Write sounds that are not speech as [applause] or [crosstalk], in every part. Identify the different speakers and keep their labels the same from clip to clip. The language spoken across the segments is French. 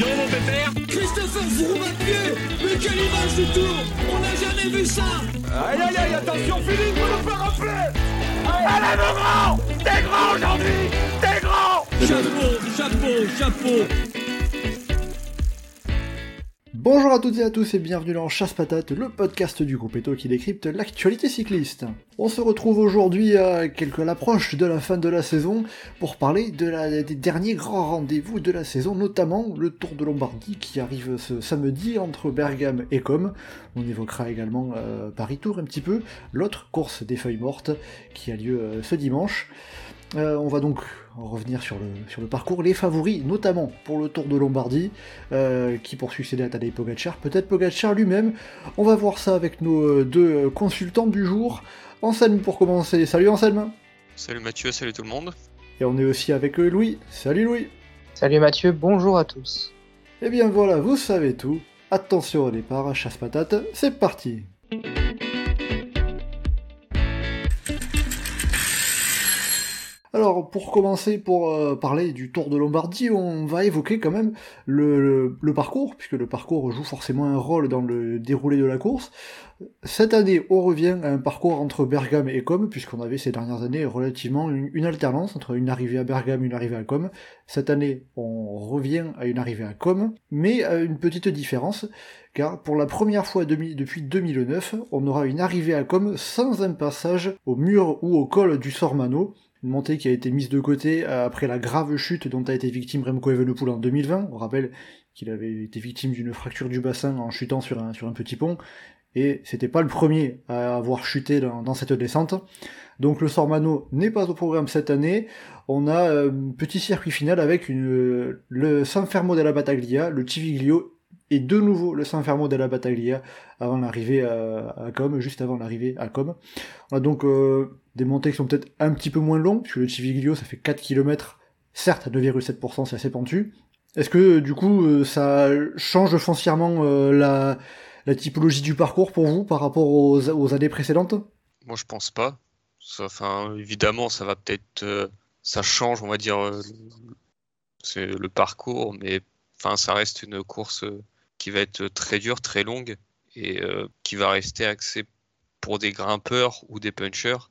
Speaker 1: donc mon pépère.
Speaker 2: Christopher Mais quelle image du tour On n'a jamais vu ça.
Speaker 3: Aïe aïe aïe, attention Philippe, vous nous faire rappeler Allez mon grand. T'es grand aujourd'hui. T'es grand.
Speaker 2: Chapeau, chapeau, chapeau
Speaker 4: Bonjour à toutes et à tous et bienvenue dans Chasse Patate, le podcast du groupe Eto qui décrypte l'actualité cycliste. On se retrouve aujourd'hui à quelque l'approche de la fin de la saison pour parler des derniers grands rendez-vous de la saison, notamment le Tour de Lombardie qui arrive ce samedi entre Bergame et Com. On évoquera également euh, Paris Tour un petit peu, l'autre course des feuilles mortes qui a lieu euh, ce dimanche. Euh, on va donc revenir sur le, sur le parcours. Les favoris, notamment pour le Tour de Lombardie, euh, qui pour succéder à Tadej Pogacar, peut-être Pogacar lui-même. On va voir ça avec nos euh, deux consultants du jour. Anselme pour commencer. Salut Anselme
Speaker 5: Salut Mathieu, salut tout le monde.
Speaker 4: Et on est aussi avec Louis. Salut Louis
Speaker 6: Salut Mathieu, bonjour à tous.
Speaker 4: Et eh bien voilà, vous savez tout. Attention au départ, chasse patate, c'est parti Alors, pour commencer, pour euh, parler du Tour de Lombardie, on va évoquer quand même le, parcours, puisque le parcours joue forcément un rôle dans le déroulé de la course. Cette année, on revient à un parcours entre Bergame et Com, puisqu'on avait ces dernières années relativement une, alternance entre une arrivée à Bergame et une arrivée à Com. Cette année, on revient à une arrivée à Com, mais à une petite différence, car pour la première fois depuis 2009, on aura une arrivée à Com sans un passage au mur ou au col du Sormano, une montée qui a été mise de côté euh, après la grave chute dont a été victime Remco Evenepoel en 2020. On rappelle qu'il avait été victime d'une fracture du bassin en chutant sur un, petit pont, et c'était pas le premier à avoir chuté dans, cette descente. Donc le Sormano n'est pas au programme cette année. On a un petit circuit final avec une, le San Fermo della Battaglia, le Civiglio et de nouveau le San Fermo della Battaglia avant l'arrivée à, à, Com, juste avant l'arrivée à Com. On a donc euh, des montées qui sont peut-être un petit peu moins longues, puisque le Civiglio ça fait 4 km, certes à 2,7% c'est assez pentu. Est-ce que du coup euh, ça change foncièrement euh, la, typologie du parcours pour vous par rapport aux, années précédentes?
Speaker 5: Moi je pense pas. Enfin, évidemment ça va peut-être... ça change on va dire c'est le parcours, mais enfin ça reste une course qui va être très dure, très longue et qui va rester axée pour des grimpeurs ou des punchers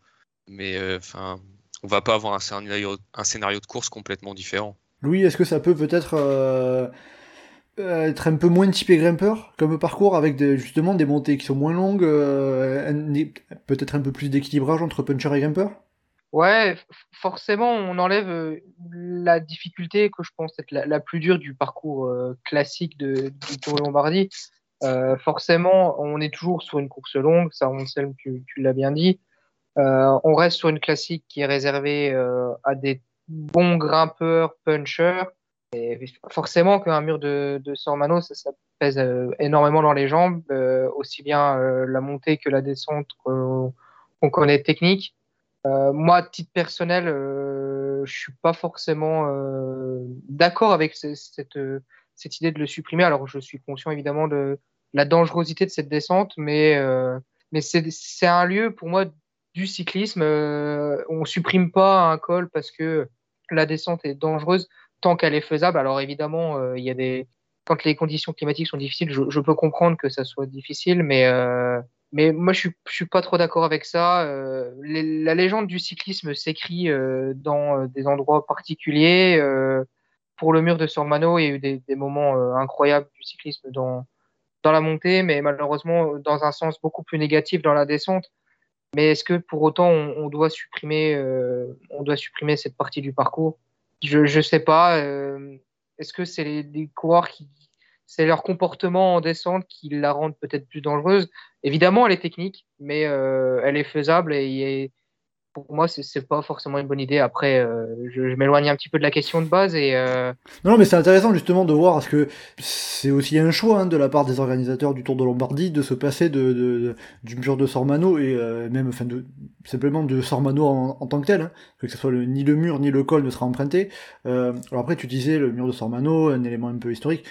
Speaker 5: mais euh, enfin, on va pas avoir un scénario, de course complètement différent.
Speaker 4: Louis, est-ce que ça peut peut-être euh, euh, être un peu moins typé grimpeur comme parcours avec justement des montées qui sont moins longues, peut-être un peu plus d'équilibrage entre puncher et grimpeur?
Speaker 6: Ouais, forcément, on enlève la difficulté que je pense être la, plus dure du parcours classique de, du Tour de Lombardie. forcément, on est toujours sur une course longue, ça, on sait, tu, tu l'as bien dit. Euh, on reste sur une classique qui est réservée euh, à des bons grimpeurs, punchers. Et forcément qu'un mur de, de Sormano, ça, pèse euh, énormément dans les jambes, aussi bien la montée que la descente qu'on connaît technique. Moi, à titre personnel, je suis pas forcément d'accord avec cette, cette idée de le supprimer. Alors, je suis conscient évidemment de la dangerosité de cette descente, mais, mais c'est un lieu pour moi du cyclisme. Euh, on supprime pas un col parce que la descente est dangereuse tant qu'elle est faisable. Alors évidemment, euh, il y a des quand les conditions climatiques sont difficiles, je, peux comprendre que ça soit difficile, mais euh, mais moi je suis suis pas trop d'accord avec ça. la légende du cyclisme s'écrit dans des endroits particuliers. pour le mur de Sormano, il y a eu des, des moments incroyables du cyclisme dans dans la montée, mais malheureusement dans un sens beaucoup plus négatif dans la descente. Mais est-ce que pour autant on, doit supprimer, euh, on doit supprimer cette partie du parcours? Je ne sais pas. Euh, est-ce que c'est les, les, coureurs qui, c'est leur comportement en descente qui la rendent peut-être plus dangereuse Évidemment, elle est technique, mais euh, elle est faisable et, pour moi, c'est pas forcément une bonne idée. Après, euh, je, m'éloigne un petit peu de la question de base et. Euh...
Speaker 4: Non, mais c'est intéressant justement de voir parce que c'est aussi un choix hein, de la part des organisateurs du Tour de Lombardie de se passer de, du mur de Sormano et même, enfin, de, simplement de Sormano en, tant que tel, hein, que ce soit ni le mur ni le col ne sera emprunté. Alors après, tu disais le mur de Sormano, un élément un peu historique.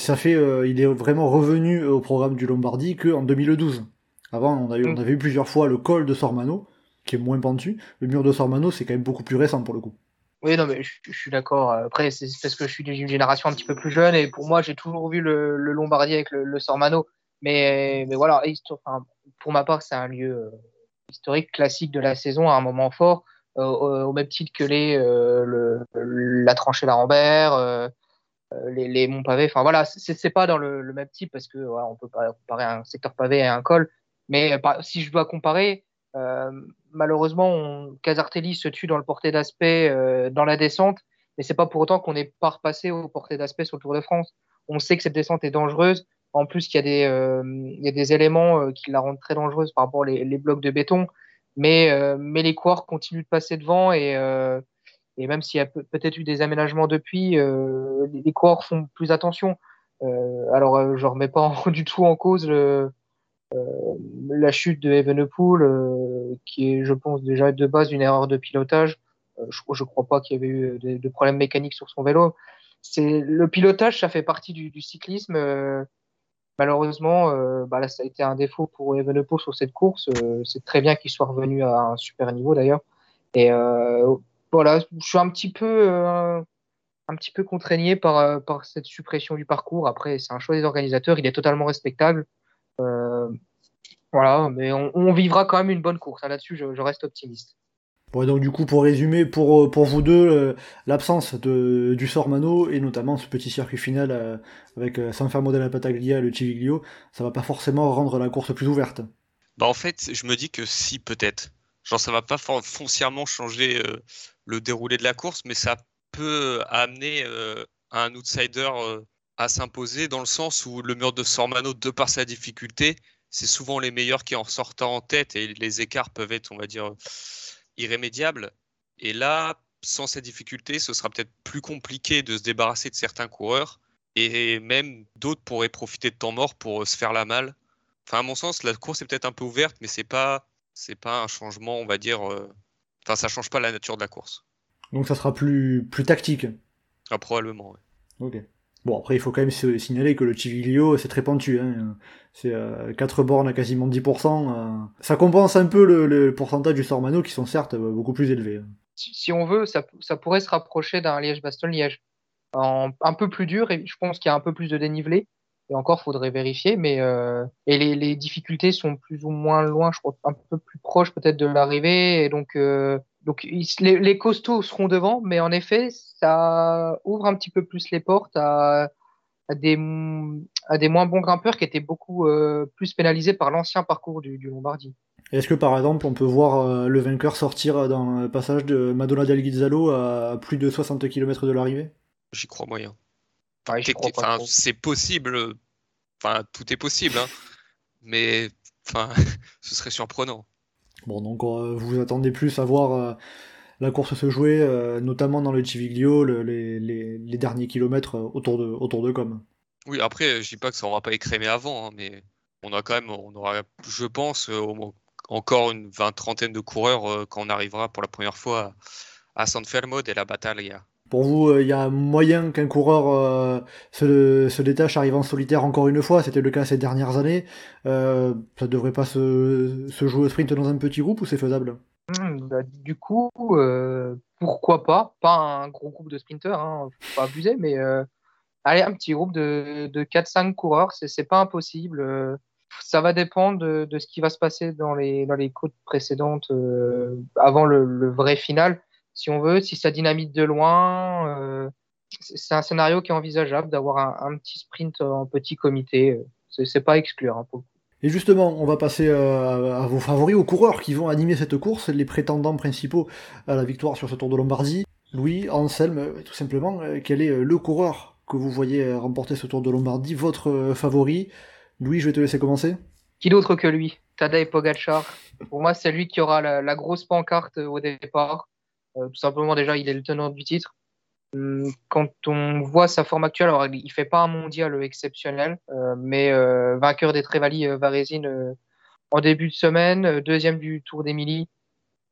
Speaker 4: Ça fait, euh, il est vraiment revenu au programme du Lombardie que en 2012. Avant, on, a eu, on avait eu plusieurs fois le col de Sormano qui est moins pentu. Le mur de Sormano, c'est quand même beaucoup plus récent pour le coup.
Speaker 6: Oui, non, mais je, suis d'accord. Après, c'est parce que je suis d'une génération un petit peu plus jeune et pour moi, j'ai toujours vu le, le Lombardi avec le, le Sormano. Mais, mais voilà, enfin, pour ma part, c'est un lieu euh, historique classique de la saison à un moment fort, euh, au même titre que les, euh, le, la tranchée Larambert, les, les monts pavés. Enfin voilà, c'est pas dans le, le, même type parce que voilà, on peut pas comparer un secteur pavé à un col. Mais si je dois comparer, malheureusement, on, Casartelli se tue dans le porté d'aspect dans la descente, mais c'est pas pour autant qu'on n'est pas repassé au porté d'aspect sur le Tour de France. On sait que cette descente est dangereuse. En plus, il y a des, euh, y a des éléments euh, qui la rendent très dangereuse par rapport aux les, blocs de béton. Mais, euh, mais les coureurs continuent de passer devant et, et même s'il y a peut-être eu des aménagements depuis, les coureurs font plus attention. alors, je ne remets pas [laughs] du tout en cause la chute de Evenepoel, qui est, je pense, déjà de base une erreur de pilotage. je ne crois pas qu'il y avait eu de, de, problèmes mécaniques sur son vélo. Le pilotage, ça fait partie du, cyclisme. Malheureusement, euh, bah ça a été un défaut pour Evenepoel sur cette course. Euh, c'est très bien qu'il soit revenu à un super niveau d'ailleurs. Et euh, voilà, je suis un petit peu, un petit peu contraigné par, par cette suppression du parcours. Après, c'est un choix des organisateurs, il est totalement respectable. voilà, mais on, vivra quand même une bonne course. Là-dessus, je, reste optimiste.
Speaker 4: Bon, donc du coup, pour résumer, pour, euh, pour vous deux, euh, l'absence de, du Sormano, et notamment ce petit circuit final euh, avec San Fermo della Pataglia et le Civiglio, ça va pas forcément rendre la course plus ouverte.
Speaker 5: Bah en fait, je me dis que si, peut-être. Genre, ça va pas foncièrement changer le déroulé de la course, mais ça peut amener un outsider à s'imposer dans le sens où le mur de Sormano, de par sa difficulté, c'est souvent les meilleurs qui en sortent en tête et les écarts peuvent être, on va dire, irrémédiable. Et là, sans cette difficulté, ce sera peut-être plus compliqué de se débarrasser de certains coureurs. Et même d'autres pourraient profiter de temps mort pour se faire la malle. Enfin, à mon sens, la course est peut-être un peu ouverte, mais c'est pas, c'est pas un changement, on va dire. Euh, enfin, ça change pas la nature de la course.
Speaker 4: Donc, ça sera plus, plus tactique.
Speaker 5: Ah, probablement,
Speaker 4: Ok. Bon, après, il faut quand même se signaler que le Civiglio, c'est très pentu. Hein. C'est euh, 4 bornes à quasiment 10%. Euh. Ça compense un peu le, pourcentage du Sormano, qui sont certes euh, beaucoup plus élevés. Hein.
Speaker 6: Si, on veut, ça, ça, pourrait se rapprocher d'un Liège-Bastogne-Liège. Un peu plus dur, et je pense qu'il y a un peu plus de dénivelé. Et encore, faudrait vérifier. Mais euh, et les, les, difficultés sont plus ou moins loin, je crois, un peu plus proches peut-être de l'arrivée. Et donc, euh, donc les, les, costauds seront devant, mais en effet, ça ouvre un petit peu plus les portes à, à, des, à des moins bons grimpeurs qui étaient beaucoup euh, plus pénalisés par l'ancien parcours du, du Lombardie.
Speaker 4: Est-ce que par exemple on peut voir euh, le vainqueur sortir dans le passage de Madonna del Ghizzalo à plus de 60 km de l'arrivée?
Speaker 5: J'y crois moyen. C'est possible. Enfin, tout est possible, hein. mais enfin, [laughs] ce serait surprenant.
Speaker 4: Bon, donc euh, vous attendez plus à voir euh, la course se jouer, euh, notamment dans le Civiglio, les, derniers kilomètres autour de, autour de Com.
Speaker 5: Oui, après, je dis pas que ça aura pas écrémé avant, hein, mais on a quand même, on aura, je pense, encore une vingt trentaine de coureurs quand on arrivera pour la première fois à San Fermo de la Battaglia.
Speaker 4: Pour vous, il y a moyen qu'un coureur se, se, détache, arrive en solitaire encore une fois, c'était le cas ces dernières années. Euh, ça devrait pas se, jouer au sprint dans un petit groupe ou c'est faisable?
Speaker 6: Mmh, bah, Du coup, euh, pourquoi pas? Pas un gros groupe de sprinteurs, hein, faut pas abuser, mais euh, allez, un petit groupe de, de 4-5 coureurs, c'est pas impossible. ça va dépendre de, ce qui va se passer dans les, dans côtes précédentes avant le vrai final si on veut, si ça dynamite de loin, euh, c'est un scénario qui est envisageable d'avoir un, petit sprint en petit comité. C'est pas exclure hein,
Speaker 4: Et justement, on va passer euh, à vos favoris, aux coureurs qui vont animer cette course, les prétendants principaux à la victoire sur ce Tour de Lombardie. Louis, Anselme, euh, tout simplement, quel est le coureur que vous voyez remporter ce Tour de Lombardie, votre favori? Louis, je vais te laisser commencer.
Speaker 6: Qui d'autre que lui? Tadej Pogacar. Pour moi, c'est lui qui aura la grosse pancarte au départ. Euh, tout simplement, déjà, il est le tenant du titre. Hum, quand on voit sa forme actuelle, alors il fait pas un mondial exceptionnel, euh, mais euh, vainqueur des Trevali Varesine en début de semaine, deuxième du Tour d'Emilie.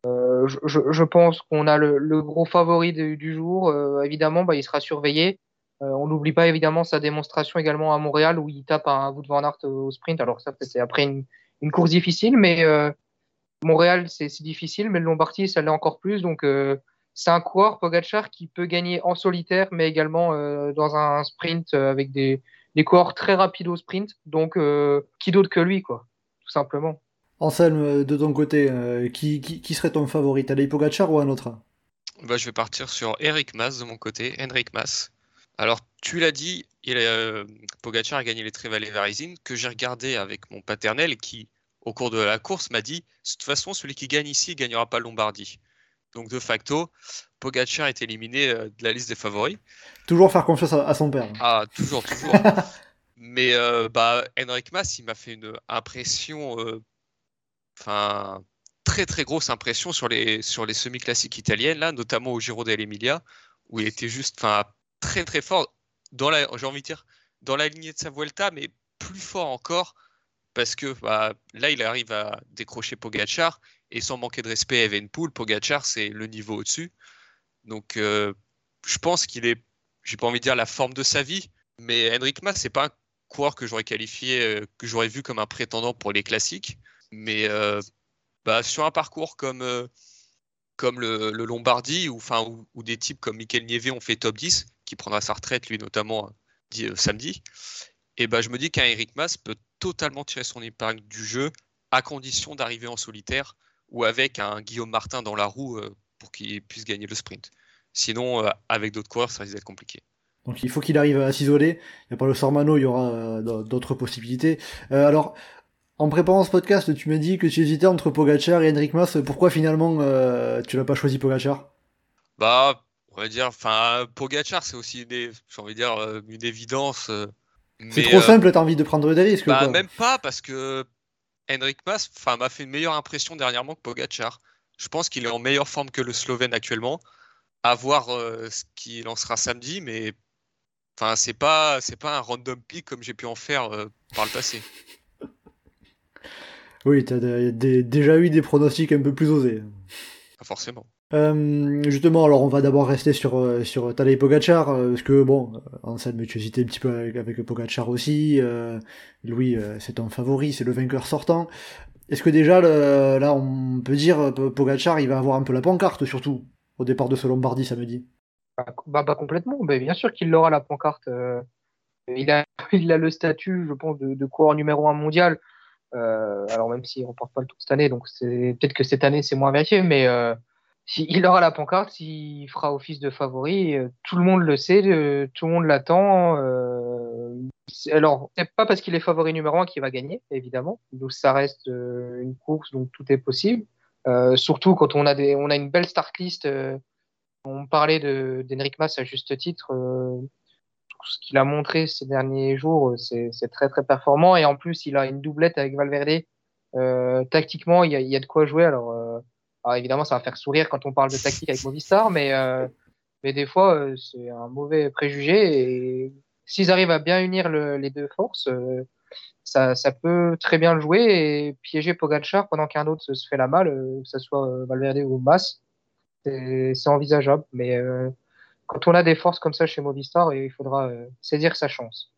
Speaker 6: Je, je, pense qu'on a le, gros favori du jour. évidemment, bah, il sera surveillé. on n'oublie pas évidemment sa démonstration également à Montréal où il tape un Wout van Aert au sprint. Alors ça, c'est après une, course difficile, mais Montréal, c'est difficile, mais le Lombardie, ça l'est encore plus. Donc, euh, c'est un coureur, Pogachar, qui peut gagner en solitaire, mais également euh, dans un sprint euh, avec des, des coureurs très rapides au sprint. Donc, euh, qui d'autre que lui, quoi, tout simplement.
Speaker 4: Anselme, de ton côté, qui, qui, serait ton favori? Tadej Pogachar ou un autre?
Speaker 5: Bah, Je vais partir sur Eric Mas de mon côté, Henrik Mas. Alors, tu l'as dit, il a, Pogacar a gagné les Trevalley Varizine, que j'ai regardé avec mon paternel, qui, au cours de la course, m'a dit de toute façon, celui qui gagne ici ne gagnera pas Lombardie. Donc de facto, Pogacar est éliminé euh, de la liste des favoris.
Speaker 4: Toujours faire confiance à, son père.
Speaker 5: Ah, toujours, toujours. [laughs] Mais euh, bah, Henrik Mas, il m'a fait une impression, euh, enfin, très très grosse impression sur les, sur les semi-classiques italiennes, là, notamment au Giro dell'Emilia, où il était juste, enfin, très très fort, dans la, j'ai envie de dire, dans la lignée de sa Vuelta, mais plus fort encore, parce que bah, là, il arrive à décrocher Pogachar, et sans manquer de respect à Evenpool, Pogachar, c'est le niveau au-dessus. Donc, euh, je pense qu'il est, j'ai pas envie de dire la forme de sa vie, mais Henrik Mas, c'est pas un coureur que j'aurais qualifié, euh, que j'aurais vu comme un prétendant pour les classiques. Mais euh, bah, sur un parcours comme, le, Lombardie, ou, enfin, où, des types comme Michael Nieve ont fait top 10, qui prendra sa retraite, lui notamment, samedi, et bah, je me dis qu'un Eric Mas peut totalement tirer son épingle du jeu à condition d'arriver en solitaire ou avec un Guillaume Martin dans la roue euh, pour qu'il puisse gagner le sprint. Sinon, euh, avec d'autres coureurs, ça risque d'être compliqué.
Speaker 4: Donc il faut qu'il arrive à s'isoler. Il n'y a pas le Sormano, il y aura euh, d'autres possibilités. alors, en préparant ce podcast, tu m'as dit que tu hésitais entre Pogachar et Henrik Mas. Pourquoi finalement tu n'as pas choisi Pogachar
Speaker 5: Bah, on va dire, enfin, Pogachar, c'est aussi j'ai envie de dire, une évidence.
Speaker 4: C'est trop simple, t'as envie de prendre des risques.
Speaker 5: Bah, même pas, parce que Henrik Mas m'a fait une meilleure impression dernièrement que Pogacar. Je pense qu'il est en meilleure forme que le Slovène actuellement. À voir euh, ce qu'il lancera samedi, mais enfin, c'est pas c'est pas un random pick comme j'ai pu en faire euh, par le passé. [laughs]
Speaker 4: Oui, tu as déjà eu des pronostics un peu plus osés.
Speaker 5: Pas forcément.
Speaker 4: Euh, justement, alors on va d'abord rester sur euh, sur Tadej Pogacar euh, parce que bon, Anselme, tu hésitais un petit peu avec, avec Pogacar aussi. Louis, c'est un favori, c'est le vainqueur sortant. Est-ce que déjà là, on peut dire Pogacar, il va avoir un peu la pancarte surtout au départ de ce Lombardie samedi?
Speaker 6: Bah, bah, complètement. Bien sûr qu'il aura la pancarte. il a [laughs] il a le statut, je pense, de, de coureur numéro un mondial. alors même s'il remporte pas le tour cette année, donc c'est peut-être que cette année c'est moins vérifié, mais il aura la pancarte, il fera office de favori. Euh, tout le monde le sait, euh, tout le monde l'attend. Euh, alors, c'est pas parce qu'il est favori numéro un qu'il va gagner, évidemment. Donc, ça reste une course, donc tout est possible. surtout quand on a, des, on a une belle start list. on parlait d'Henrik Mas à juste titre. ce qu'il a montré ces derniers jours, c'est très très performant. Et en plus, il a une doublette avec Valverde. tactiquement, il y, a, il y a de quoi jouer. Alors alors évidemment, ça va faire sourire quand on parle de tactique avec Movistar, mais, euh, mais des fois, euh, c'est un mauvais préjugé. Et s'ils arrivent à bien unir les deux forces, euh, ça, peut très bien le jouer et piéger Pogacar pendant qu'un autre se fait la malle, que ce soit Valverde ou Mas. C'est envisageable, mais quand on a des forces comme ça chez Movistar, il faudra saisir sa chance.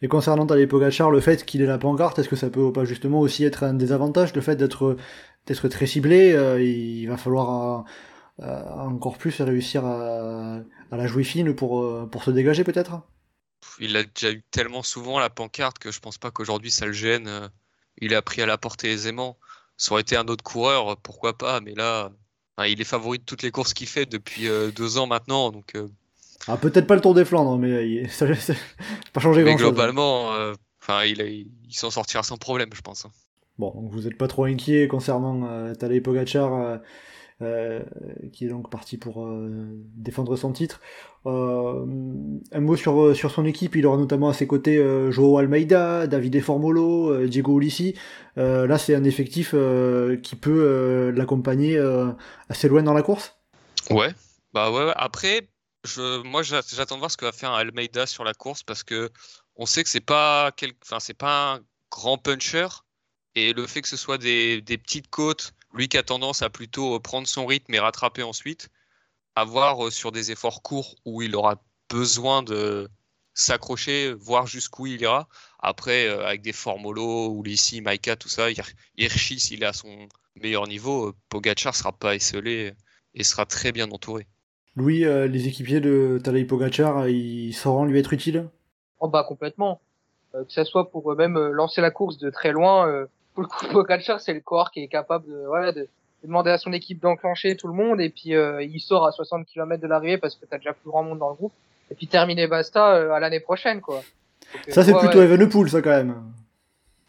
Speaker 4: Et concernant Tadej Pogacar, le fait qu'il ait la pancarte, est-ce que ça peut pas justement aussi être un désavantage, le fait d'être d'être très ciblé, euh, il va falloir euh, euh, encore plus réussir à, la jouer fine pour, pour se dégager peut-être?
Speaker 5: Il a déjà eu tellement souvent la pancarte que je pense pas qu'aujourd'hui ça le gêne. Il a pris à la portée aisément. Ça aurait été un autre coureur, pourquoi pas, mais là, il est favori de toutes les courses qu'il fait depuis deux ans maintenant, donc
Speaker 4: ah, peut-être pas le Tour des Flandres, mais [laughs] ça n'a pas changé grand-chose.
Speaker 5: Mais globalement, enfin, il, il s'en sortira sans problème, je pense.
Speaker 4: Bon, vous n'êtes pas trop inquiet concernant euh, Tadej Pogacar, euh, euh, qui est donc parti pour défendre son titre. un mot sur, sur son équipe, il aura notamment à ses côtés Joao Almeida, David Formolo, Diego Ulissi. là, c'est un effectif qui peut l'accompagner assez loin dans la course
Speaker 5: Ouais, bah ouais, après, moi j'attends de voir ce que va faire Almeida sur la course parce que on sait que c'est pas, pas un grand puncher, et le fait que ce soit des, petites côtes, lui qui a tendance à plutôt prendre son rythme et rattraper ensuite, à voir euh, sur des efforts courts où il aura besoin de s'accrocher, voir jusqu'où il ira. Après, euh, avec des formolos ou ici, Maika, tout ça, Hirschi, s'il est à son meilleur niveau, euh, Pogacar sera pas esselé et sera très bien entouré.
Speaker 4: Louis, euh, les équipiers de Tadej Pogacar, ils sauront lui être utiles?
Speaker 6: Oh bah complètement. Euh, que ça soit pour même lancer la course de très loin. [laughs] pour le coup, Pogacar, c'est le corps qui est capable de, voilà, de, demander à son équipe d'enclencher tout le monde et puis il sort à 60 km de l'arrivée parce que t'as déjà plus grand monde dans le groupe et puis terminer basta à l'année prochaine quoi.
Speaker 4: ça c'est plutôt Evenepoel ça quand même.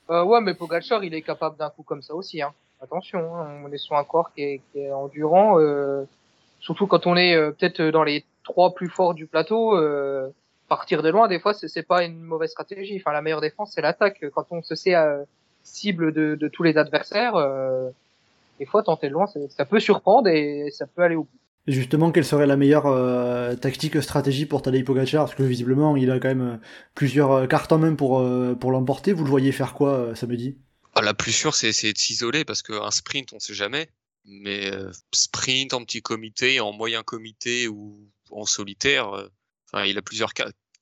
Speaker 6: Euh, ouais, mais Pogacar, il est capable d'un coup comme ça aussi. Hein. Attention, hein, on est sur un corps qui est, qui est endurant, euh, surtout quand on est euh, peut-être dans les trois plus forts du plateau. Euh, partir de loin, des fois, c'est pas une mauvaise stratégie. Enfin, la meilleure défense, c'est l'attaque. Quand on se sait euh, cible de, de, tous les adversaires, des fois, tenter de loin, ça peut surprendre et ça peut aller au bout.
Speaker 4: Et justement, quelle serait la meilleure euh, tactique, stratégie pour Tadej Pogacar? Parce que visiblement, il a quand même euh, plusieurs euh, cartes en main pour, pour l'emporter. Vous le voyez faire quoi samedi?
Speaker 5: Ah, La plus sûre, c'est essayer de s'isoler, parce qu'un sprint, on sait jamais. Mais sprint en petit comité, en moyen comité ou en solitaire, enfin, il, a plusieurs,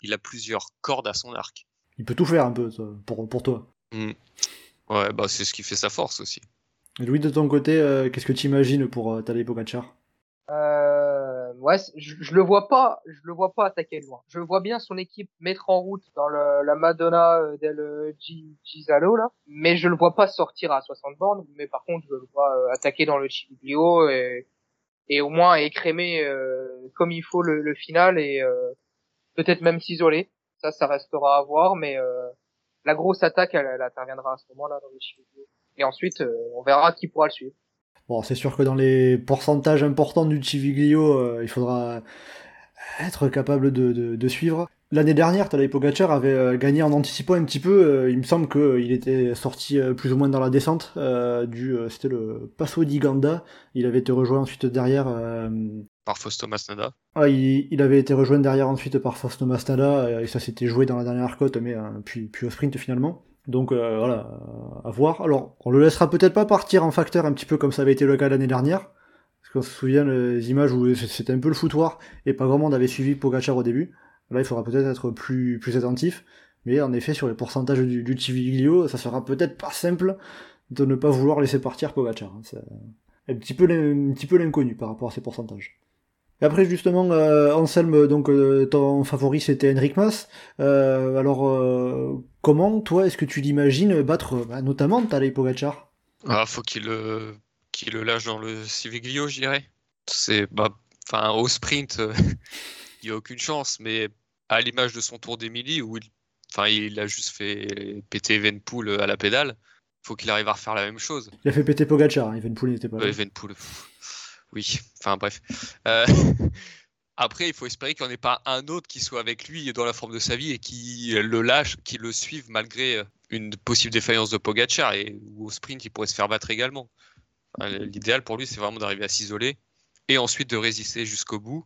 Speaker 5: il a plusieurs cordes à son arc.
Speaker 4: Il peut tout faire un peu, pour, pour toi.
Speaker 5: Mmh. Ouais, bah, c'est ce qui fait sa force aussi.
Speaker 4: Louis, de ton côté, qu'est-ce que tu imagines pour Tadej Pogacar?
Speaker 6: Euh, ouais, je, je, le vois pas, je le vois pas attaquer loin. Je vois bien son équipe mettre en route dans le, la Madonna euh, del Gisalo là, mais je le vois pas sortir à 60 bornes. Mais par contre, je le vois euh, attaquer dans le Chiviglio et, et au moins écrémer euh, comme il faut le, le final et euh, peut-être même s'isoler. Ça, ça restera à voir, mais la grosse attaque, elle, elle, interviendra à ce moment-là dans le Chiviglio. Et ensuite, on verra qui pourra le suivre.
Speaker 4: Bon, c'est sûr que dans les pourcentages importants du Civiglio, euh, il faudra être capable de, de, de suivre. L'année dernière, Tadej Pogacar avait euh, gagné en anticipant un petit peu. Euh, il me semble qu'il était sorti plus ou moins dans la descente du, c'était le Passo di Ganda. Il avait été rejoint ensuite derrière
Speaker 5: par Fausto Masnada.
Speaker 4: Ah, il, il, avait été rejoint derrière ensuite par Fausto Masnada et ça s'était joué dans la dernière côte, mais puis puis au sprint finalement. Donc euh, voilà, à voir. Alors, on le laissera peut-être pas partir en facteur un petit peu comme ça avait été le cas l'année dernière. Parce qu'on se souvient les images où c'était un peu le foutoir et pas grand monde avait suivi Pogachar au début. Là, il faudra peut-être être plus, plus attentif. Mais en effet, sur les pourcentages du, du Civiglio, ça sera peut-être pas simple de ne pas vouloir laisser partir Pogachar. C'est un petit peu l'inconnu par rapport à ces pourcentages. Et après justement, euh, Anselme, donc euh, ton favori c'était Henrik Mas. Euh, alors comment toi est-ce que tu l'imagines battre bah, notamment Tadej Pogacar?
Speaker 5: Ah faut qu'il le qu'il le lâche dans le Civiglio, je dirais. C'est bah enfin au sprint, [laughs] il y a aucune chance, mais à l'image de son Tour d'Emilie où il enfin il a juste fait péter Evenpool à la pédale, faut qu'il arrive à refaire la même chose.
Speaker 4: Il a fait péter Pogacar, hein, Evenpool n'était pas là.
Speaker 5: Evenpool. Oui, enfin bref. Euh, [laughs] après, il faut espérer qu'il n'y en ait pas un autre qui soit avec lui dans la forme de sa vie et qui le lâche, qui le suive malgré euh, une possible défaillance de Pogacar et ou au sprint, il pourrait se faire battre également. L'idéal pour lui, c'est vraiment d'arriver à s'isoler et ensuite de résister jusqu'au bout.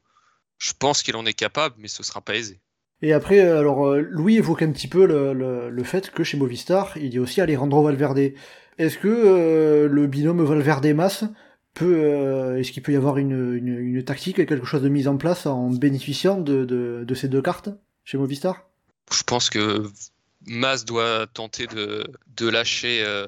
Speaker 5: Je pense qu'il en est capable, mais ce sera pas aisé.
Speaker 4: Et après, euh, alors Louis évoque un petit peu le, le, fait que chez Movistar, il y a aussi Alejandro Valverde. Est-ce que le binôme Valverde-Mass euh, est-ce qu'il peut y avoir une, une, une, tactique, quelque chose de mise en place en bénéficiant de, de, de ces deux cartes chez Movistar?
Speaker 5: Je pense que Mas doit tenter de, de lâcher, euh,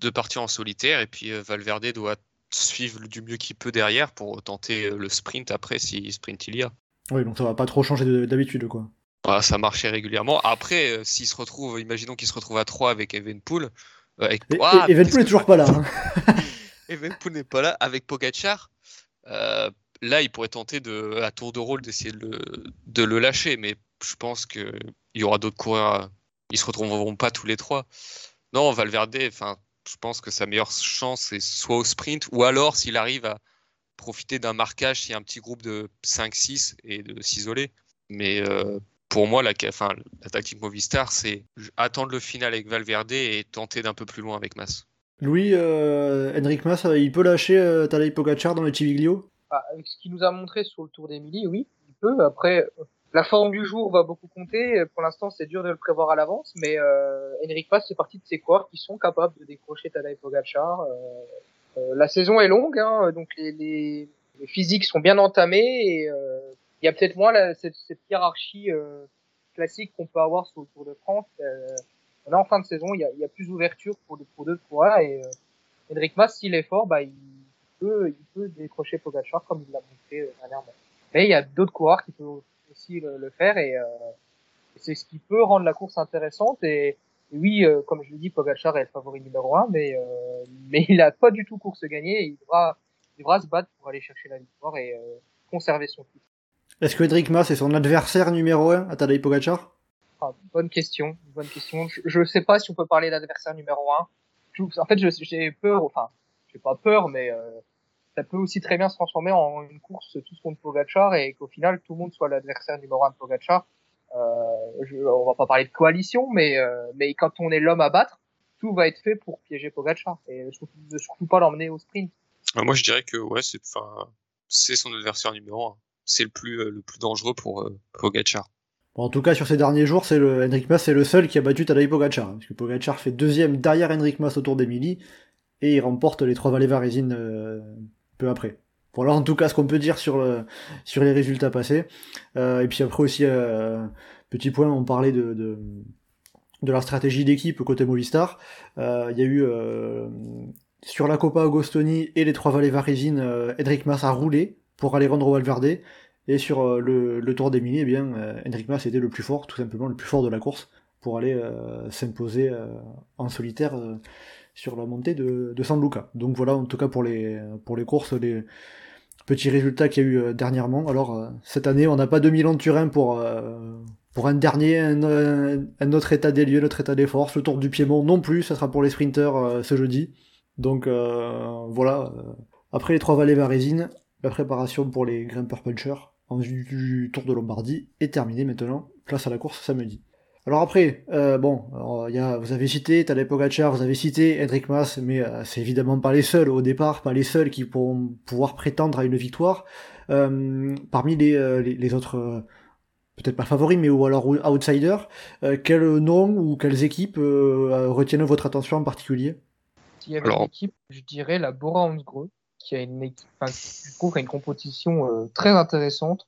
Speaker 5: de partir en solitaire, et puis euh, Valverde doit suivre du mieux qu'il peut derrière pour tenter le sprint après si sprint il y a.
Speaker 4: Oui, donc ça va pas trop changer d'habitude, quoi.
Speaker 5: Ah, ça marchait régulièrement. Après, s'il se retrouve, imaginons qu'il se retrouve à 3 avec Evenpool.
Speaker 4: Avec... Ah, Evenpool est toujours pas là. [laughs] Hein.
Speaker 5: Evenpool n'est pas là. Avec Pogachar, euh, là, il pourrait tenter de, à tour de rôle d'essayer de le, lâcher, mais je pense qu'il y aura d'autres coureurs. Ils se retrouveront pas tous les trois. Non, Valverde, enfin, je pense que sa meilleure chance, c'est soit au sprint, ou alors s'il arrive à profiter d'un marquage, s'il y a un petit groupe de 5-6 et de s'isoler. Mais euh, pour moi, la, tactique Movistar, c'est attendre le final avec Valverde et tenter d'un peu plus loin avec Mas.
Speaker 4: Louis, euh, Henrik Mas, euh, il peut lâcher euh, Tadej Pogacar dans le Civiglio
Speaker 6: bah, Avec ce qu'il nous a montré sur le Tour d'Emilie, oui, il peut. Après, la forme du jour va beaucoup compter. Pour l'instant, c'est dur de le prévoir à l'avance, mais euh, Henrik Mas fait partie de ces coureurs qui sont capables de décrocher Tadej Pogacar. Euh, la saison est longue, hein, donc les, les, les, physiques sont bien entamés et il y a peut-être moins la, cette, cette, hiérarchie classique qu'on peut avoir sur le Tour de France là, en fin de saison, il y a, plus d'ouverture pour, pour deux coureurs et euh, Henrik Mas, s'il est fort, bah, il, peut, il peut décrocher Pogacar comme il l'a montré euh, dernièrement. Mais il y a d'autres coureurs qui peuvent aussi le, faire et euh, c'est ce qui peut rendre la course intéressante. Et, oui, euh, comme je l'ai dit, Pogacar est le favori numéro un, mais, euh, mais il a pas du tout course gagnée. Et il devra, il devra se battre pour aller chercher la victoire et conserver son titre.
Speaker 4: Est-ce que Edric Mas est son adversaire numéro un à Tadej Pogacar?
Speaker 6: Ah, Bonne question, bonne question. Je ne sais pas si on peut parler d'adversaire numéro un. En fait, j'ai peur, enfin, j'ai pas peur, mais euh, ça peut aussi très bien se transformer en une course tous contre Pogachar et qu'au final tout le monde soit l'adversaire numéro un de Pogachar. Euh, je, on va pas parler de coalition, mais euh, mais quand on est l'homme à battre, tout va être fait pour piéger Pogachar et ne surtout pas l'emmener au sprint.
Speaker 5: Ah, moi, je dirais que ouais, c'est enfin c'est son adversaire numéro un. C'est le plus le plus dangereux pour Pogachar.
Speaker 4: En tout cas, sur ces derniers jours, c'est le Hendrik Mas c'est le seul qui a battu Tadej Pogacar, parce que Pogacar fait deuxième derrière Hendrik Mas au Tour et il remporte les trois vallées varésines euh, peu après. Voilà en tout cas ce qu'on peut dire sur, le, sur les résultats passés. Euh, et puis après aussi, euh, petit point, on parlait de, la stratégie d'équipe côté Movistar. Euh, il y a eu sur la Copa Agostoni et les trois vallées varésines, Hendrik Mas a roulé pour aller rendre au Valverde. Et sur le, le Tour d'Emilie, eh bien, Hendrik Mas était le plus fort, tout simplement le plus fort de la course, pour aller s'imposer en solitaire sur la montée de, de San Luca. Donc voilà, en tout cas pour les, pour les courses, les petits résultats qu'il y a eu euh, dernièrement. Alors euh, cette année, on n'a pas 2000 ans de Turin pour, euh, pour un dernier, un, autre état des lieux, notre état des forces. Le Tour du Piémont non plus, ça sera pour les sprinters ce jeudi. Donc voilà, après les trois vallées varésines, la préparation pour les grimpeurs punchers en vue du Tour de Lombardie est terminée maintenant. Place à la course samedi. Alors après, euh, bon, y a, vous avez cité Tadej Pogacar, vous avez cité Hendrik Mas, mais euh, c'est évidemment pas les seuls au départ, pas les seuls qui pourront pouvoir prétendre à une victoire. Euh, parmi les, euh, les, autres, peut-être pas favoris, mais ou alors outsiders, quels noms ou quelles équipes retiennent votre attention en particulier?
Speaker 6: S'il y avait une équipe, je dirais la Bora Hansgrohe, qui a une équipe, enfin, je trouve, a une composition très intéressante.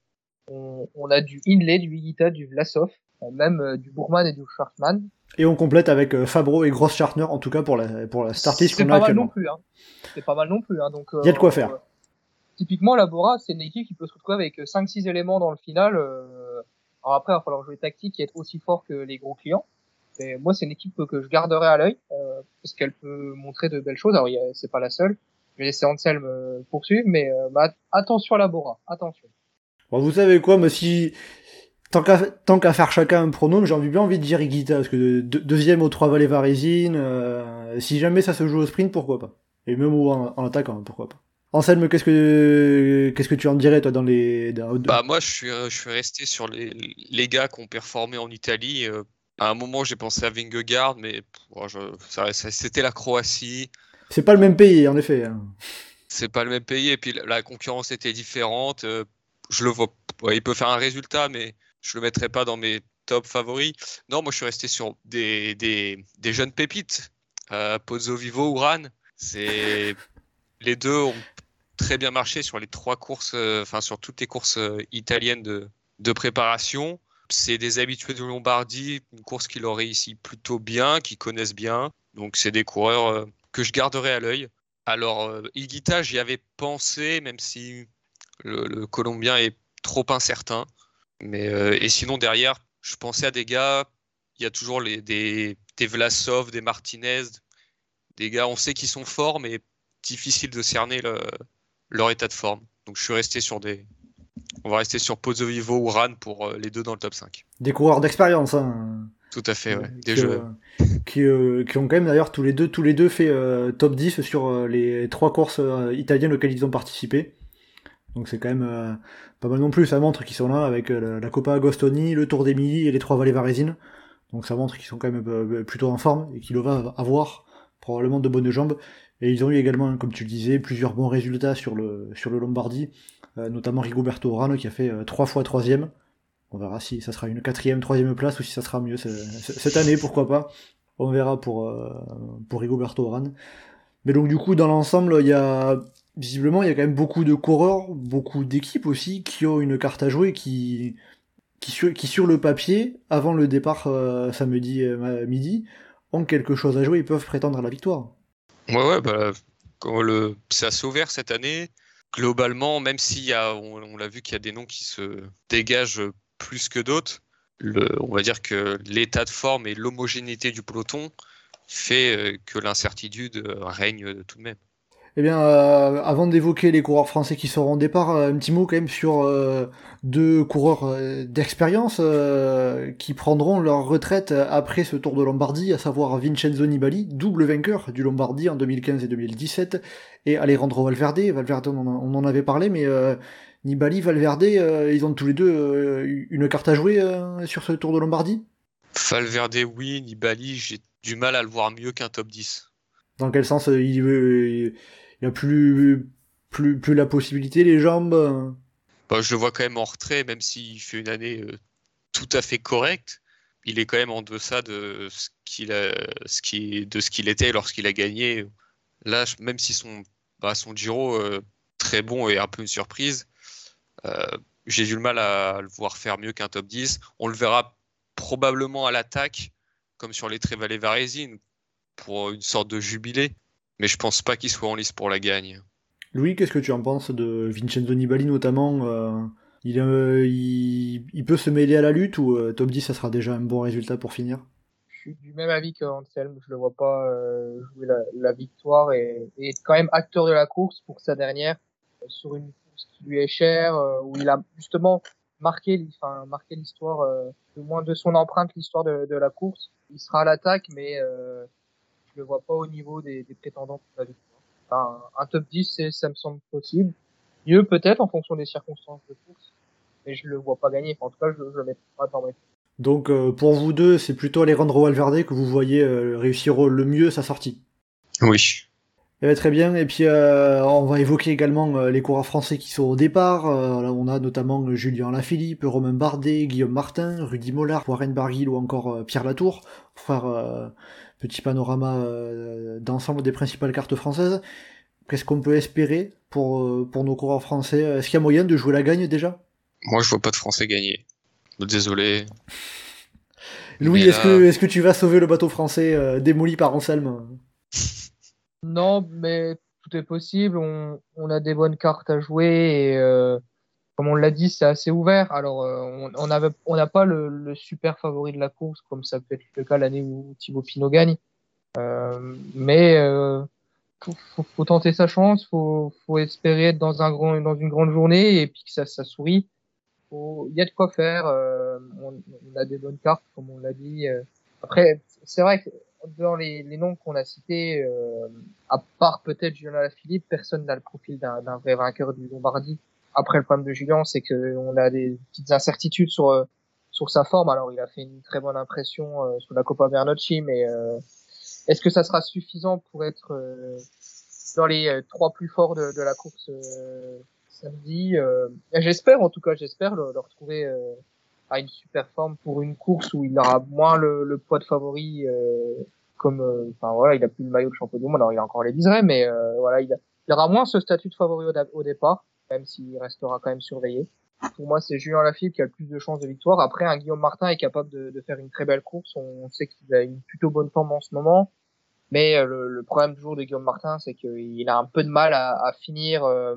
Speaker 6: On, on, a du Inlay, du Higuita, du Vlasov, euh, même euh, du Bourman et du Schwartzman.
Speaker 4: Et on complète avec euh, Fabro et Gross Chartner, en tout cas pour la, pour la startlist
Speaker 6: qu'on a actuellement. C'est pas mal non plus. Hein. C'est pas mal non plus. Hein. Donc,
Speaker 4: Il y a de quoi faire.
Speaker 6: typiquement, la Bora, c'est une équipe qui peut se retrouver avec 5-6 éléments dans le final. Alors après, il va falloir jouer tactique et être aussi fort que les gros clients. Et moi, c'est une équipe que je garderai à l'œil parce qu'elle peut montrer de belles choses. Alors, c'est pas la seule. Je vais laisser Anselme poursuivre, mais bah, attention à la Bora, attention.
Speaker 4: Bon, vous savez quoi, mais si Tant qu'à faire chacun un pronom, j'ai bien envie de dire Igita, parce que deuxième aux trois vallées varésines, euh, si jamais ça se joue au sprint, pourquoi pas? Et même en, en attaquant, pourquoi pas? Anselme, qu'est-ce que qu'est-ce que tu en dirais toi dans les
Speaker 5: Bah moi je suis euh, je suis resté sur les, les gars qui ont performé en Italie. Euh, à un moment j'ai pensé à Vingegaard, mais c'était la Croatie.
Speaker 4: C'est pas le même pays en effet. Hein.
Speaker 5: C'est pas le même pays et puis la, concurrence était différente. je le vois, il peut faire un résultat, mais je le mettrai pas dans mes top favoris. Non, moi je suis resté sur des, des, des jeunes pépites. Euh, Pozzo Vivo, Uran, c'est [laughs] les deux ont très bien marché sur les trois courses, euh, enfin sur toutes les courses euh, italiennes de, de préparation. C'est des habitués de Lombardie, une course qui leur réussit plutôt bien, qui connaissent bien. Donc c'est des coureurs euh, que je garderai à l'œil. Alors Iguita, j'y avais pensé, même si le, Colombien est trop incertain. Mais, euh, et sinon, derrière, je pensais à des gars, il y a toujours des, des Vlasov, des Martinez, des gars, on sait qu'ils sont forts, mais difficile de cerner le, leur état de forme. Donc je suis resté sur des. On va rester sur Vivo ou Ran pour euh, les deux dans le top 5.
Speaker 4: Des coureurs d'expérience, hein.
Speaker 5: Tout à fait, ouais.
Speaker 4: Des jeux. qui, euh, qui, ont quand même d'ailleurs tous les deux, tous les deux fait top 10 sur les trois courses italiennes auxquelles ils ont participé. Donc c'est quand même euh, pas mal non plus, ça montre qu'ils sont là avec euh, la, Copa Agostoni, le Tour d'Emilie et les trois vallées varésines. Donc ça montre qu'ils sont quand même euh, plutôt en forme et qu'il va avoir probablement de bonnes jambes. Et ils ont eu également, comme tu le disais, plusieurs bons résultats sur le, sur le Lombardie, notamment Rigoberto Urano qui a fait trois fois troisième. On verra si ça sera une quatrième, troisième place ou si ça sera mieux cette année, pourquoi pas. On verra pour, pour Rigoberto Urano. Mais donc du coup, dans l'ensemble, il y a visiblement, il y a quand même beaucoup de coureurs, beaucoup d'équipes aussi, qui ont une carte à jouer, qui, qui, sur, le papier, avant le départ euh, samedi euh, midi, ont quelque chose à jouer, ils peuvent prétendre à la victoire.
Speaker 5: Ouais, ouais, bah, le, cette année. Globalement, même a, on, on l'a vu qu'il y a des noms qui se dégagent plus que d'autres, on va dire que l'état de forme et l'homogénéité du peloton fait euh, que l'incertitude euh, règne tout de même.
Speaker 4: Eh bien, euh, avant d'évoquer les coureurs français qui seront au départ, euh, un petit mot quand même sur deux coureurs d'expérience qui prendront leur retraite après ce Tour de Lombardie, à savoir Vincenzo Nibali, double vainqueur du Lombardie en 2015 et 2017, et Alejandro Valverde. Valverde, on en, avait parlé, mais Nibali, Valverde, euh, ils ont tous les deux euh, une carte à jouer euh, sur ce Tour de Lombardie?
Speaker 5: Valverde, oui, Nibali, j'ai du mal à le voir mieux qu'un top 10.
Speaker 4: Dans quel sens il, veut, il a plus, plus, plus la possibilité, les jambes?
Speaker 5: Bah, je le vois quand même en retrait, même s'il fait une année tout à fait correcte. Il est quand même en deçà de ce qu'il a, ce qui, de ce qu'il était lorsqu'il a gagné. Là, même si son, bah, son Giro très bon et un peu une surprise, euh, j'ai du mal à le voir faire mieux qu'un top 10. On le verra probablement à l'attaque, comme sur les Trevale Varesine, pour une sorte de jubilé. Mais je pense pas qu'il soit en lice pour la gagne.
Speaker 4: Louis, qu'est-ce que tu en penses de Vincenzo Nibali notamment euh, il, euh, il, il peut se mêler à la lutte ou euh, top 10 ça sera déjà un bon résultat pour finir?
Speaker 6: Je suis du même avis que Anselme. Je le vois pas euh, jouer la, la victoire et, et être quand même acteur de la course pour sa dernière sur une qui lui est chère euh, où il a justement marqué, enfin marqué l'histoire, euh, au moins de son empreinte, l'histoire de, de la course. Il sera à l'attaque, mais euh, je le vois pas au niveau des, des prétendants pour la victoire. Enfin, un top 10, c'est- ça me semble possible. Mieux peut-être en fonction des circonstances de course, mais je le vois pas gagner. Enfin, en tout cas, je, je le mettrai pas dans mes
Speaker 4: Donc euh, pour vous deux, c'est plutôt Alejandro Valverde que vous voyez euh, réussir le mieux sa sortie.
Speaker 5: Oui.
Speaker 4: Eh bien, très bien, et puis euh, on va évoquer également euh, les coureurs français qui sont au départ. Euh, là, on a notamment Julien Lafilippe, Romain Bardet, Guillaume Martin, Rudy Mollard, Warren Barguil ou encore Pierre Latour, pour faire euh, petit panorama d'ensemble des principales cartes françaises. Qu'est-ce qu'on peut espérer pour, pour nos coureurs français? Est-ce qu'il y a moyen de jouer la gagne déjà?
Speaker 5: Moi, je vois pas de Français gagner. Désolé.
Speaker 4: Louis, est-ce que, est-ce que tu vas sauver le bateau français démoli par Anselme
Speaker 6: Non, mais tout est possible. On, on a des bonnes cartes à jouer et euh, comme on l'a dit, c'est assez ouvert. Alors, euh, on avait, on n'a pas le, le super favori de la course comme ça peut être le cas l'année où Thibaut Pinot gagne. Euh, mais euh, faut, faut, faut tenter sa chance. Faut, faut espérer être dans un grand, dans une grande journée et puis que ça, ça sourit. Il y a de quoi faire. euh, on, on a des bonnes cartes, comme on l'a dit. euh. Après, c'est vrai que dans les, les noms qu'on a cités, euh, à part peut-être Julien Philippe, personne n'a le profil d'un vrai vainqueur du Lombardie. Après, le problème de Julien, c'est que on a des petites incertitudes sur euh, sur sa forme. Alors, il a fait une très bonne impression euh, sur la Copa Bernocchi, mais euh, est-ce que ça sera suffisant pour être euh, dans les trois plus forts de, de la course samedi J'espère, en tout cas, j'espère le, le retrouver à une super forme pour une course où il aura moins le, le poids de favori. euh, comme, euh, enfin voilà, il a plus le maillot de champion du monde. Alors, il a encore les liserés, mais euh, voilà, il, a- il aura moins ce statut de favori au, au départ, même s'il restera quand même surveillé. Pour moi, c'est Julien Lafilippe qui a le plus de chances de victoire. Après, un Guillaume Martin est capable de, de faire une très belle course. On sait qu'il a une plutôt bonne forme en ce moment. Mais euh, le, le problème toujours de Guillaume Martin, c'est qu'il a un peu de mal à, à finir, euh,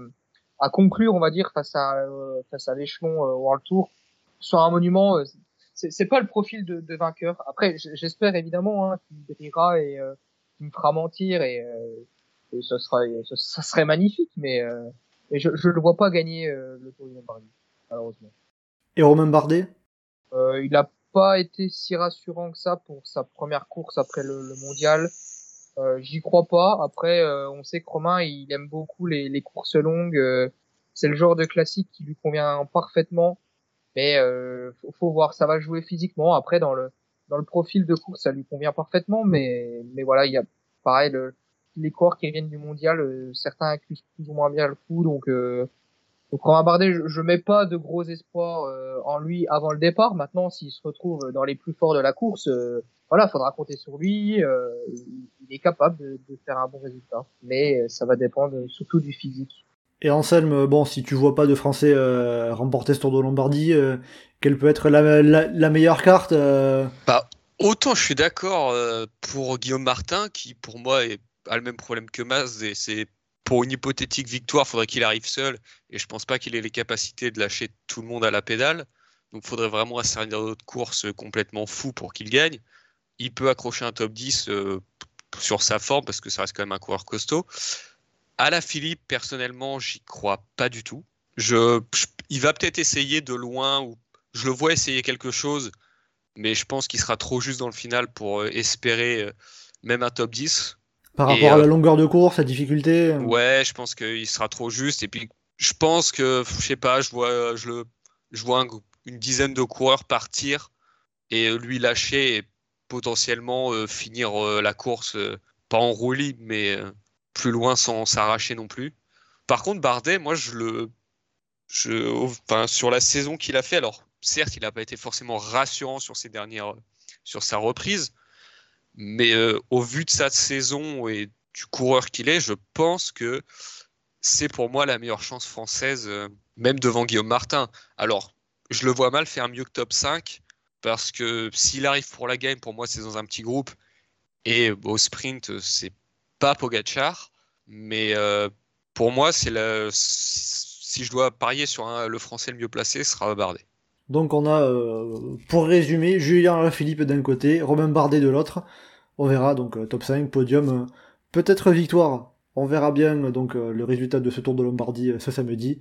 Speaker 6: à conclure, on va dire, face à face à l'échelon World Tour. Sur un monument, euh, c'est pas le profil de, de vainqueur. Après, j'espère évidemment hein, qu'il brillera et euh, qu'il me fera mentir et, euh, et ce sera, ce, ça serait magnifique. Mais, euh, mais je, je le vois pas gagner euh, le Tour du Lombardie, malheureusement.
Speaker 4: Et Romain Bardet?
Speaker 6: Euh, il n'a pas été si rassurant que ça pour sa première course après le, le mondial. Euh, J'y crois pas. Après, euh, on sait que Romain, il aime beaucoup les, les courses longues. euh, c'est le genre de classique qui lui convient parfaitement. Mais euh, faut, voir, ça va jouer physiquement. Après, dans le dans le profil de course, ça lui convient parfaitement. Mais mais voilà, il y a pareil le, les coureurs qui viennent du mondial, euh, certains accusent plus ou moins bien le coup. Donc euh, donc Romain je, je mets pas de gros espoirs euh, en lui avant le départ. Maintenant, s'il se retrouve dans les plus forts de la course, euh, voilà, faudra compter sur lui. euh, il, est capable de, faire un bon résultat, mais ça va dépendre surtout du physique.
Speaker 4: Et Anselme, bon, si tu vois pas de Français euh, remporter ce Tour de Lombardie, euh, quelle peut être la, meilleure carte euh,
Speaker 5: Bah, autant je suis d'accord euh, pour Guillaume Martin, qui pour moi a le même problème que Maz, c'est pour une hypothétique victoire, il faudrait qu'il arrive seul, et je pense pas qu'il ait les capacités de lâcher tout le monde à la pédale. Donc il faudrait vraiment un scénario de course complètement fou pour qu'il gagne. Il peut accrocher un top 10 euh, sur sa forme parce que ça reste quand même un coureur costaud. À la Philippe, personnellement, j'y crois pas du tout. Je, il va peut-être essayer de loin, ou je le vois essayer quelque chose, mais je pense qu'il sera trop juste dans le final pour euh, espérer euh, même un top 10.
Speaker 4: Par rapport à la longueur de course, la difficulté
Speaker 5: Ouais, je pense qu'il sera trop juste. Et puis, je pense que, je sais pas, je vois, je le, je vois un, une dizaine de coureurs partir et euh, lui lâcher et potentiellement euh, finir euh, la course, pas en roue libre, mais plus loin sans s'arracher non plus. Par contre, Bardet, moi, je le. Sur la saison qu'il a fait, alors certes, il n'a pas été forcément rassurant sur ses sa reprise, mais au vu de sa saison et du coureur qu'il est, je pense que c'est pour moi la meilleure chance française, même devant Guillaume Martin. Alors, je le vois mal faire mieux que top 5 parce que s'il arrive pour la game, pour moi, c'est dans un petit groupe. Et au sprint, c'est pas Pogachar. Mais euh, pour moi, c'est la... si je dois parier sur le français le mieux placé, ce sera Bardet.
Speaker 4: Donc on a, euh, pour résumer, Julien Philippe d'un côté, Romain Bardet de l'autre. On verra donc euh, top 5, podium, peut-être victoire. On verra bien donc le résultat de ce Tour de Lombardie ce samedi.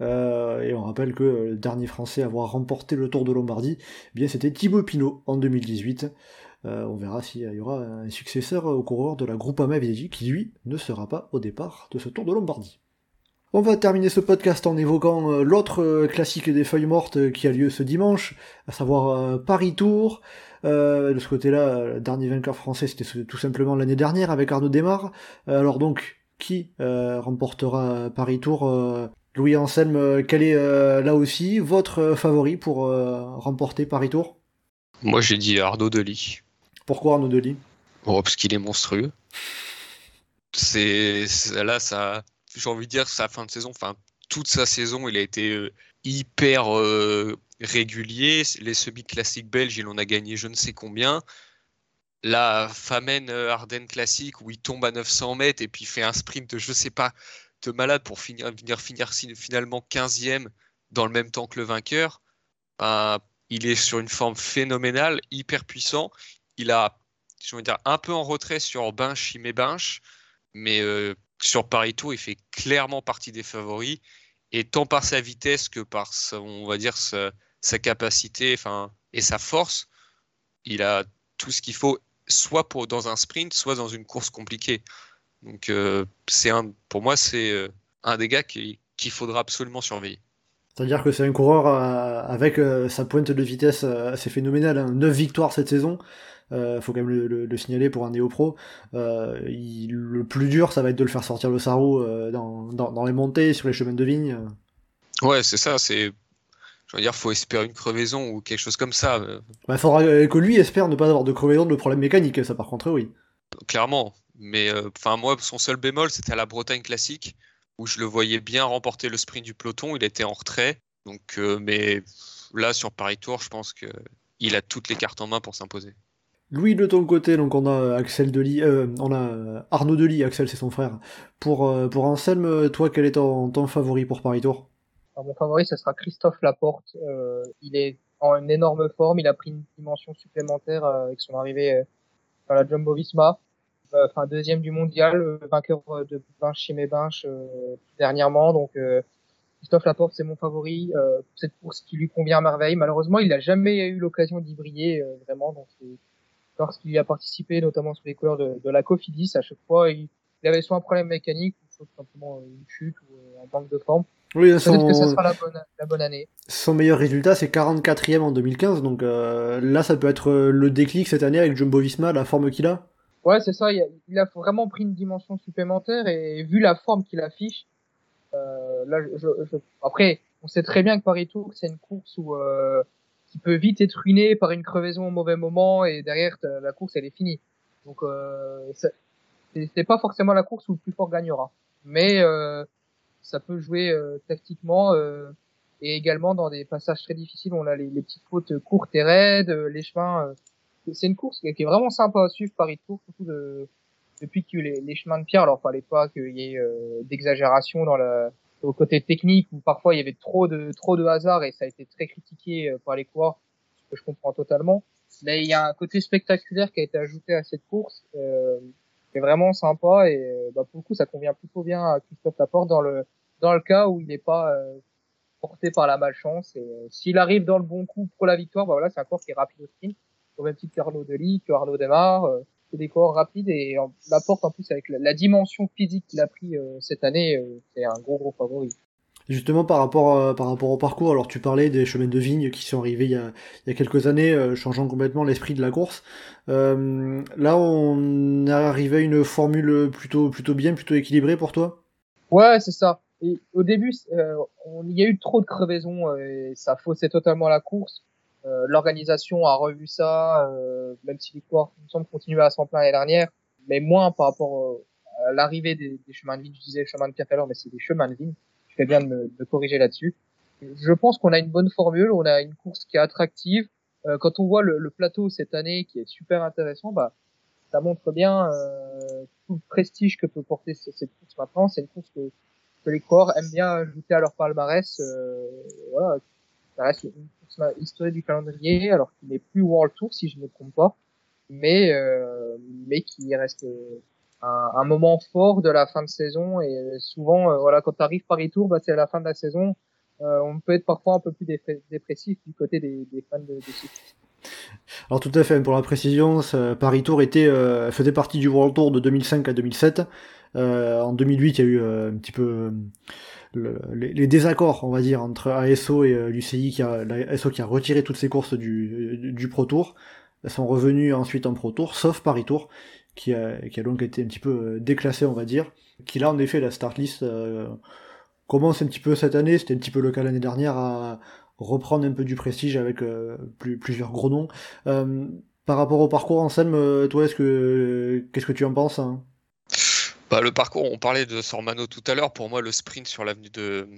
Speaker 4: Euh, et on rappelle que le dernier Français à avoir remporté le Tour de Lombardie, eh bien c'était Thibaut Pinot en 2018. Euh, on verra s'il y aura un successeur au coureur de la Groupama Viegi qui lui ne sera pas au départ de ce Tour de Lombardie. On va terminer ce podcast en évoquant euh, l'autre classique des feuilles mortes qui a lieu ce dimanche, à savoir Paris Tour. de ce côté-là, le dernier vainqueur français, c'était tout simplement l'année dernière avec Arnaud Desmar. alors donc, qui remportera Paris Tour Louis Anselme, euh, quel est euh, là aussi votre euh, favori pour remporter Paris Tour?
Speaker 5: Moi j'ai dit Arnaud Delis.
Speaker 4: Pourquoi Arnaud Delis?
Speaker 5: Oh, Parce qu'il est monstrueux. C'est là j'ai envie de dire sa fin de saison, enfin toute sa saison, il a été hyper régulier. Les semi classiques belges, il en a gagné je ne sais combien. La Famen Ardennes classique où il tombe à 900 mètres et puis fait un sprint de je sais pas de malade pour finir, venir finir finalement 15e dans le même temps que le vainqueur. Ben, il est sur une forme phénoménale, hyper puissant. Il a, un peu en retrait sur Binch, et Binch, mais euh, sur Paris Tour, il fait clairement partie des favoris. Et tant par sa vitesse que par, on va dire, sa, capacité et sa force, il a tout ce qu'il faut, soit pour, dans un sprint, soit dans une course compliquée. Donc, euh, pour moi, c'est euh, un des gars qu'il faudra absolument surveiller.
Speaker 4: C'est-à-dire que c'est un coureur euh, avec sa pointe de vitesse assez phénoménale. Hein. 9 victoires cette saison. Il faut quand même le, signaler pour un néo-pro. le plus dur, ça va être de le faire sortir le sarou dans, dans, les montées, sur les chemins de vigne.
Speaker 5: Ouais, c'est ça. C'est, je veux dire, faut espérer une crevaison ou quelque chose comme ça. Il
Speaker 4: bah, faudra que lui espère ne pas avoir de crevaison de problème mécanique. Ça, par contre, oui.
Speaker 5: Clairement, mais euh, enfin, moi, son seul bémol, c'était à la Bretagne classique, où je le voyais bien remporter le sprint du peloton. Il était en retrait. Donc, euh, mais là, sur Paris Tour, je pense qu'il a toutes les cartes en main pour s'imposer.
Speaker 4: Louis, de ton côté, donc on a Axel Delis, euh, on a Arnaud Delis, Axel c'est son frère. Pour, pour Anselme, toi, quel est ton, ton favori pour Paris Tour?
Speaker 6: Mon favori, ce sera Christophe Laporte. il est en une énorme forme, il a pris une dimension supplémentaire avec son arrivée dans la Jumbo Visma. Euh, enfin deuxième du mondial, euh, vainqueur euh, de Binche chez mes Binche dernièrement. Donc Christophe Laporte, c'est mon favori euh, pour cette course qui lui convient à merveille. Malheureusement, il n'a jamais eu l'occasion d'y briller vraiment. Donc, lorsqu'il a participé, notamment sur les couleurs de, de la Cofidis, à chaque fois, il, avait soit un problème mécanique, soit simplement une chute ou un manque de forme.
Speaker 4: Oui, son...
Speaker 6: que ça sera la bonne, la bonne, année.
Speaker 4: Son meilleur résultat, c'est 44e en 2015. Donc là, ça peut être le déclic cette année avec Jumbo Visma, la forme qu'il a.
Speaker 6: Ouais, c'est ça. Il a, vraiment pris une dimension supplémentaire et vu la forme qu'il affiche, euh, là, je, je, après, on sait très bien que Paris Tour, c'est une course où euh, qui peut vite être ruinée par une crevaison au mauvais moment et derrière la course elle est finie. Donc euh, c'est pas forcément la course où le plus fort gagnera, mais euh, ça peut jouer euh, tactiquement euh, et également dans des passages très difficiles. On a les, les petites côtes courtes et raides, les chemins c'est une course qui est vraiment sympa à suivre Paris Tour, surtout de, depuis eu les, les, chemins de pierre, alors fallait pas qu'il y ait euh, d'exagération dans le au côté technique où parfois il y avait trop de trop de hasard et ça a été très critiqué euh, par les coureurs, ce que je comprends totalement. Mais il y a un côté spectaculaire qui a été ajouté à cette course, euh, qui est vraiment sympa et euh, bah, pour le coup ça convient plutôt bien à Christophe Laporte dans le dans le cas où il n'est pas euh, porté par la malchance et s'il arrive dans le bon coup pour la victoire, bah voilà c'est un cours qui est rapide au sprint, au même titre qu'Arnaud Delis, que Arnaud Demar c'est des coureurs rapides et la porte en plus avec la, dimension physique qu'il a pris euh, cette année, euh, c'est un gros gros favori.
Speaker 4: Justement par rapport euh, par rapport au parcours, alors tu parlais des chemins de vigne qui sont arrivés il y a, il y a quelques années, changeant complètement l'esprit de la course. là, on est arrivé à une formule plutôt plutôt bien, plutôt équilibrée pour toi?
Speaker 6: Ouais, c'est ça. Et au début, on, il y a eu trop de crevaisons et ça faussait totalement la course. Euh, l'organisation a revu ça, euh, même si les coureurs semble continuer à s'en plaindre l'année dernière, mais moins par rapport à l'arrivée des, des, chemins de vigne. Je disais chemin de pierre mais c'est des chemins de vigne. Je fais bien de me, de corriger là-dessus. Je pense qu'on a une bonne formule, on a une course qui est attractive. Euh, quand on voit le, le, plateau cette année qui est super intéressant, bah ça montre bien euh, tout le prestige que peut porter cette, course maintenant. C'est une course que, que les coureurs aiment bien ajouter à leur palmarès. Euh, voilà, ça reste une course historique du calendrier, alors qu'il n'est plus World Tour si je ne me trompe pas, mais euh, mais qui reste un, moment fort de la fin de saison. Et souvent euh, voilà quand tu arrives Paris Tour, bah, c'est à la fin de la saison, euh, on peut être parfois un peu plus dépressif du côté des, fans de, de
Speaker 4: alors tout à fait, pour la précision, Paris Tour euh, faisait partie du World Tour de 2005 à 2007. Euh, en 2008, il y a eu un petit peu les, désaccords, on va dire, entre ASO et euh, l'UCI, qui a, ASO qui a retiré toutes ses courses du, du Pro Tour, sont revenues ensuite en Pro Tour, sauf Paris Tour, qui a, qui a donc été un petit peu euh, déclassé, on va dire, qui là, en effet, la start list euh, commence un petit peu cette année, c'était un petit peu le cas l'année dernière, à reprendre un peu du prestige avec euh, plus, plusieurs gros noms. par rapport au parcours scène, toi, est-ce que qu'est-ce que tu en penses hein?
Speaker 5: Bah, le parcours, on parlait de Sormano tout à l'heure. Pour moi, le sprint sur l'avenue de.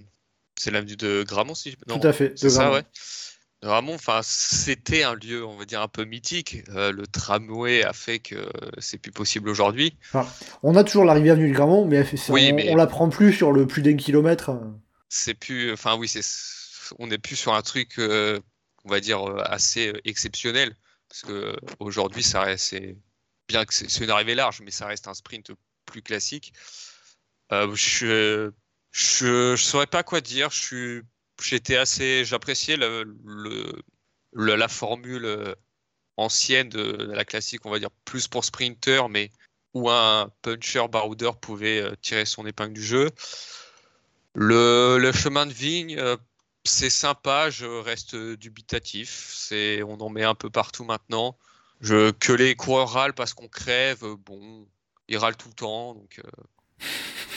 Speaker 5: C'est l'avenue de Gramont, si
Speaker 4: je... Tout à fait.
Speaker 5: C'est ça, ouais. Enfin, c'était un lieu, on va dire, un peu mythique. Euh, le tramway a fait que c'est plus possible aujourd'hui.
Speaker 4: on a toujours la rivière du Gramont, mais, on, mais... la prend plus sur le plus d'un kilomètre.
Speaker 5: C'est plus. Enfin, oui, c'est. On n'est plus sur un truc, euh, on va dire, euh, assez exceptionnel. Parce que aujourd'hui, ça reste. Bien que c'est une arrivée large, mais ça reste un sprint plus classique. Euh, je, je, saurais pas quoi dire. J'étais assez, j'appréciais le, le, la formule euh, ancienne de, la classique, on va dire plus pour sprinter, mais où un puncher baroudeur pouvait euh, tirer son épingle du jeu. Le, le chemin de vigne, c'est sympa, je reste dubitatif. C'est, on en met un peu partout maintenant. Je, que les coureurs râlent parce qu'on crève, bon, il râle tout le temps, donc euh,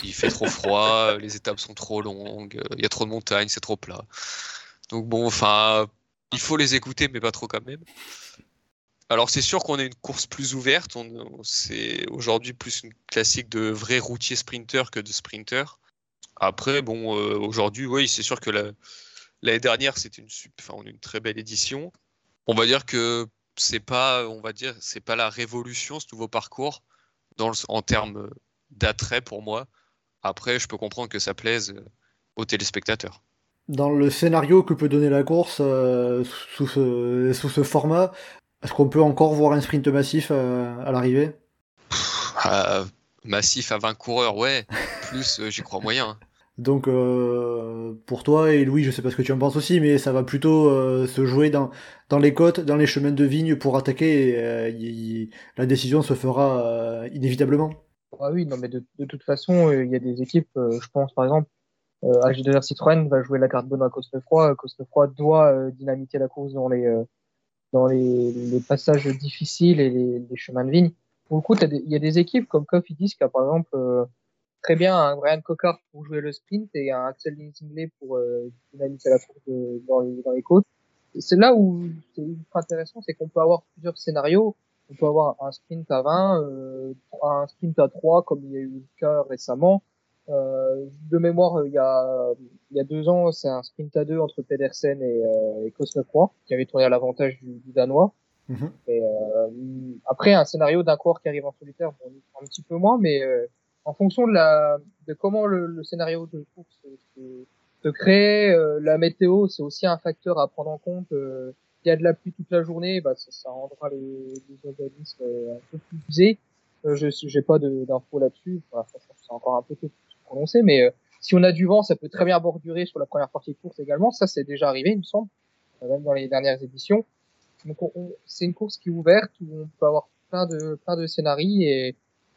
Speaker 5: il fait trop froid, [laughs] les étapes sont trop longues, il y a trop de montagnes, c'est trop plat. Donc bon, enfin, il faut les écouter, mais pas trop quand même. Alors c'est sûr qu'on a une course plus ouverte, c'est aujourd'hui plus une classique de vrai routier sprinter que de sprinter. Après, bon, euh, aujourd'hui, oui, c'est sûr que l'année dernière, c'était une, enfin, une très belle édition. On va dire que c'est pas, on va dire, c'est pas la révolution ce nouveau parcours en termes d'attrait pour moi. Après, je peux comprendre que ça plaise euh, aux téléspectateurs.
Speaker 4: Dans le scénario que peut donner la course euh, sous, ce, sous ce format, est-ce qu'on peut encore voir un sprint massif euh, à l'arrivée?
Speaker 5: Massif à 20 coureurs, ouais. [laughs] Plus, j'y crois moyen.
Speaker 4: Donc pour toi et Louis, je sais pas ce que tu en penses aussi, mais ça va plutôt se jouer dans, dans les côtes, dans les chemins de vigne pour attaquer. Et, la décision se fera inévitablement.
Speaker 6: Ah oui, non mais de, toute façon, il y a des équipes, je pense par exemple, AG2R Citroën va jouer la carte bonne à Cosnefroy. Cosnefroy doit dynamiter la course dans les dans les, passages difficiles et les, chemins de vigne. Pour le coup, il y a des équipes comme Cofidis qui a par exemple très bien un Brian Cocard pour jouer le sprint et un Axel Linsingley pour euh, dynamiser la course dans, les, dans les côtes. C'est là où c'est ultra intéressant, c'est qu'on peut avoir plusieurs scénarios. On peut avoir un sprint à 20, euh, un sprint à 3 comme il y a eu le cas récemment. Euh, de mémoire, il y a, il y a deux ans, c'est un sprint à deux entre Pedersen et, euh, et Cosnefroy, qui avait tourné à l'avantage du, du, Danois. Mhm. après, un scénario d'un coureur qui arrive en solitaire, bon, un petit peu moins, mais en fonction de, la, de comment le, scénario de course se, crée, la météo, c'est aussi un facteur à prendre en compte. S'il y a de la pluie toute la journée, bah, ça, ça rendra les, les organismes un peu plus usés. Euh, je n'ai pas d'infos là-dessus. Enfin, c'est encore un peu tôt prononcé, mais euh, si on a du vent, ça peut très bien bordurer sur la première partie de course également. Ça, c'est déjà arrivé, il me semble, euh, même dans les dernières éditions. Donc, c'est une course qui est ouverte où on peut avoir plein de plein de scénarios et,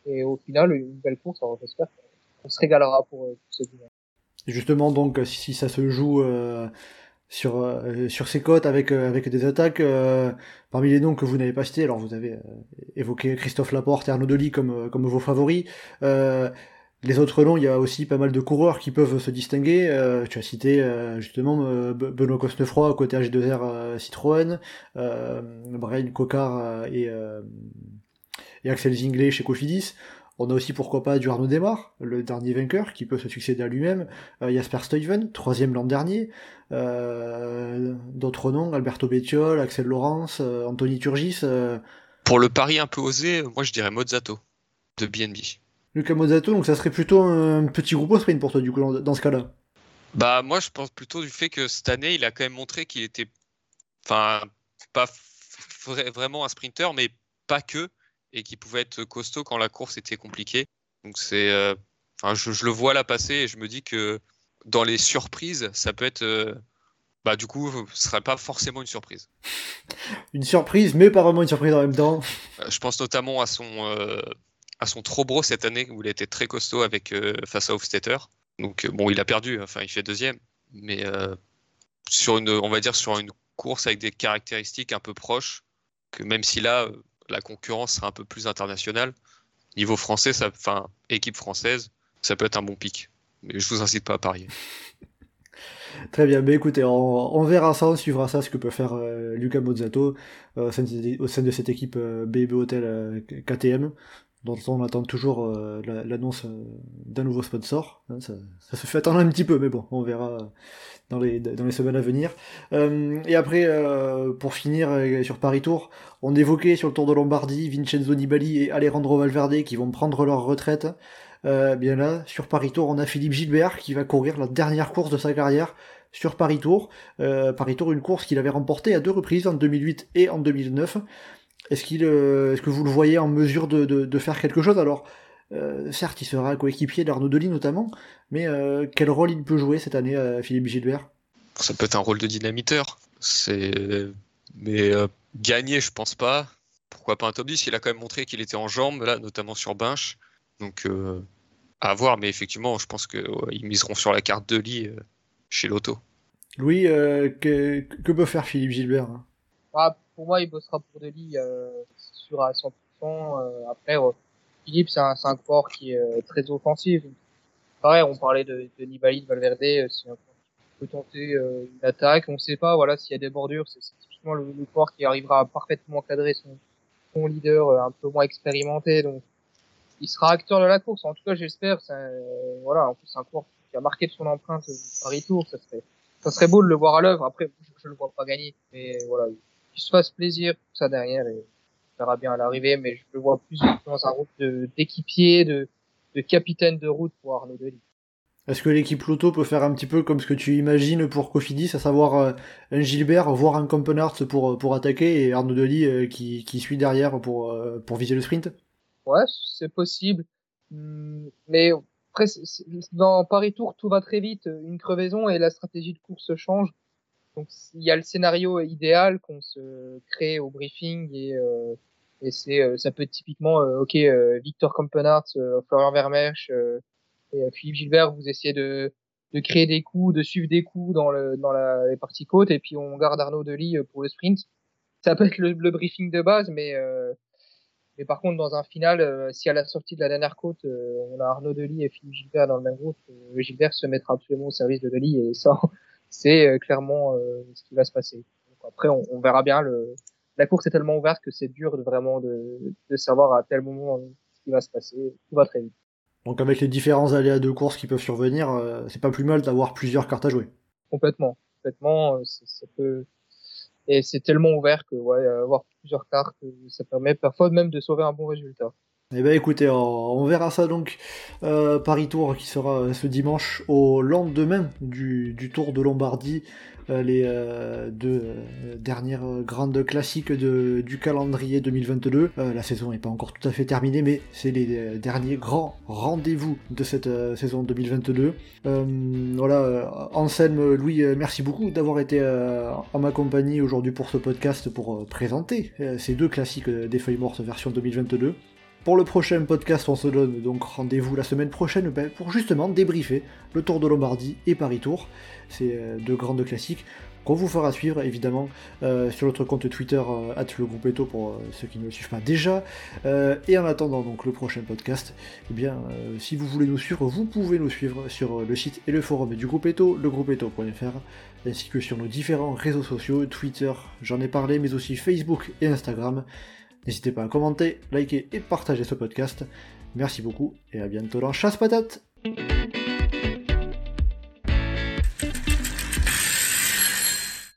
Speaker 6: et au final une belle course. Alors, j'espère qu'on se régalera pour, pour ce.
Speaker 4: Justement, donc, si ça se joue euh, sur euh, sur ces côtes avec euh, avec des attaques euh, parmi les noms que vous n'avez pas cités alors vous avez évoqué Christophe Laporte et Arnaud Delis comme comme vos favoris les autres noms il y a aussi pas mal de coureurs qui peuvent se distinguer tu as cité justement Benoît Cosnefroy côté H2R Citroën Brian Cocard et et Axel Zinglet chez Cofidis on a aussi pourquoi pas du Arnaud Desmar, le dernier vainqueur, qui peut se succéder à lui-même. Euh, Jasper Stuyven, troisième l'an dernier. Euh, d'autres noms, Alberto Bettiol, Axel Laurence, euh, Anthony Turgis.
Speaker 5: Pour le pari un peu osé, moi je dirais Mozzato, de BNB.
Speaker 4: Lucas Mozzato, donc ça serait plutôt un petit groupe au sprint pour toi, du coup, dans ce cas-là
Speaker 5: Bah, moi je pense plutôt du fait que cette année, il a quand même montré qu'il était. Enfin, pas vraiment un sprinter, mais pas que et qui pouvait être costaud quand la course était compliquée. Donc c'est, euh, enfin, je, le vois là passer et je me dis que dans les surprises, ça peut être, euh, bah du coup, ce serait pas forcément une surprise. [laughs]
Speaker 4: Une surprise, mais pas vraiment une surprise en même temps.
Speaker 5: Euh, je pense notamment à son à son Trobro cette année où il a été très costaud avec face à Hofstetter. Donc bon, il a perdu, enfin il fait deuxième, mais sur une, on va dire sur une course avec des caractéristiques un peu proches, que même si là, la concurrence sera un peu plus internationale. Niveau français, ça, enfin, équipe française, ça peut être un bon pic. Mais je vous incite pas à parier. [laughs]
Speaker 4: Très bien, mais écoutez, on, verra ça, on suivra ça, ce que peut faire euh, Luca Mozzato euh, au, sein de, cette équipe euh, BB Hotel KTM dont on attend toujours euh, l'annonce euh, d'un nouveau sponsor. Hein, ça, se fait attendre un petit peu, mais bon, on verra dans les, dans les semaines à venir. Euh, et après, pour finir sur Paris Tour, on évoquait sur le Tour de Lombardie Vincenzo Nibali et Alejandro Valverde qui vont prendre leur retraite. bien là, sur Paris Tour, on a Philippe Gilbert qui va courir la dernière course de sa carrière sur Paris Tour. Paris Tour, une course qu'il avait remportée à deux reprises, en 2008 et en 2009. Est-ce qu'il, euh, est-ce que vous le voyez en mesure de, de, faire quelque chose? Alors, euh, certes, il sera coéquipier d'Arnaud Delis notamment, mais euh, quel rôle il peut jouer cette année à Philippe Gilbert?
Speaker 5: Ça peut être un rôle de dynamiteur. C'est, mais gagner, je pense pas. Pourquoi pas un top 10 Il a quand même montré qu'il était en jambes là, notamment sur Binche. Donc à voir, mais effectivement, je pense qu'ils miseront sur la carte de lit chez Lotto.
Speaker 4: Louis, que, que, peut faire Philippe Gilbert?
Speaker 6: Ah, pour moi, il bossera pour Deli euh, sur à 100%. Euh, après, euh, Philippe, c'est un, un coureur qui est euh, très offensif. Pareil, on parlait de, de Nibali, de Valverde, si on peut tenter une attaque. On ne sait pas, voilà, s'il y a des bordures, c'est typiquement le, le coureur qui arrivera à parfaitement cadrer son, son leader un peu moins expérimenté. Donc, il sera acteur de la course. En tout cas, j'espère. Voilà, en plus, c'est un coureur qui a marqué de son empreinte Paris Tour. Ça serait, ça serait beau de le voir à l'œuvre. Après, je, je le vois pas gagner, mais voilà, se fasse plaisir pour ça derrière et on verra bien à l'arrivée, mais je le vois plus dans un rôle d'équipier, de, de, capitaine de route pour Arnaud Delis.
Speaker 4: Est-ce que l'équipe Loto peut faire un petit peu comme ce que tu imagines pour Cofidis, à savoir euh, un Gilbert, voire un Campenarts pour, pour attaquer et Arnaud Delis euh, qui, qui suit derrière pour, euh, pour viser le sprint?
Speaker 6: Ouais, c'est possible. Hmm, mais après, dans Paris Tour, tout va très vite. Une crevaison et la stratégie de course change. Donc il y a le scénario idéal qu'on se crée au briefing et, euh, et c'est euh, ça peut être typiquement euh, ok Victor Campenart, Florian Vermeersch et Philippe Gilbert, vous essayez de de créer des coups, de suivre des coups dans le dans la les parties côtes et puis on garde Arnaud Delis pour le sprint. Ça peut être le, briefing de base, mais mais par contre, dans un final, si à la sortie de la dernière côte, on a Arnaud Delis et Philippe Gilbert dans le même groupe, Gilbert se mettra absolument au service de Delis et ça, c'est euh, clairement euh, ce qui va se passer. après, on, on, verra bien. Le, la course est tellement ouverte que c'est dur de vraiment de, de savoir à tel moment euh, ce qui va se passer. Tout va très vite.
Speaker 4: Donc avec les différents aléas de course qui peuvent survenir, c'est pas plus mal d'avoir plusieurs cartes à jouer.
Speaker 6: Complètement, complètement. Ça peut, Et c'est tellement ouvert que ouais, avoir plusieurs cartes, ça permet parfois même de sauver un bon résultat.
Speaker 4: Eh ben écoutez, on verra ça donc euh, Paris Tour qui sera ce dimanche au lendemain du, Tour de Lombardie, euh, les euh, deux euh, dernières grandes classiques du calendrier 2022. la saison n'est pas encore tout à fait terminée, mais c'est les derniers grands rendez-vous de cette saison 2022. voilà, Anselme, Louis, merci beaucoup d'avoir été en ma compagnie aujourd'hui pour ce podcast pour présenter ces deux classiques des feuilles mortes version 2022. Pour le prochain podcast, on se donne donc rendez-vous la semaine prochaine ben, pour justement débriefer le Tour de Lombardie et Paris Tour. C'est euh, deux grandes classiques qu'on vous fera suivre évidemment euh, sur notre compte Twitter euh, le groupe Eto pour ceux qui ne le suivent pas déjà. et en attendant donc le prochain podcast, eh bien si vous voulez nous suivre, vous pouvez nous suivre sur le site et le forum du groupe Eto, legroupeeto.fr, ainsi que sur nos différents réseaux sociaux, Twitter, j'en ai parlé, mais aussi Facebook et Instagram. N'hésitez pas à commenter, liker et partager ce podcast. Merci beaucoup et à bientôt dans Chasse Patate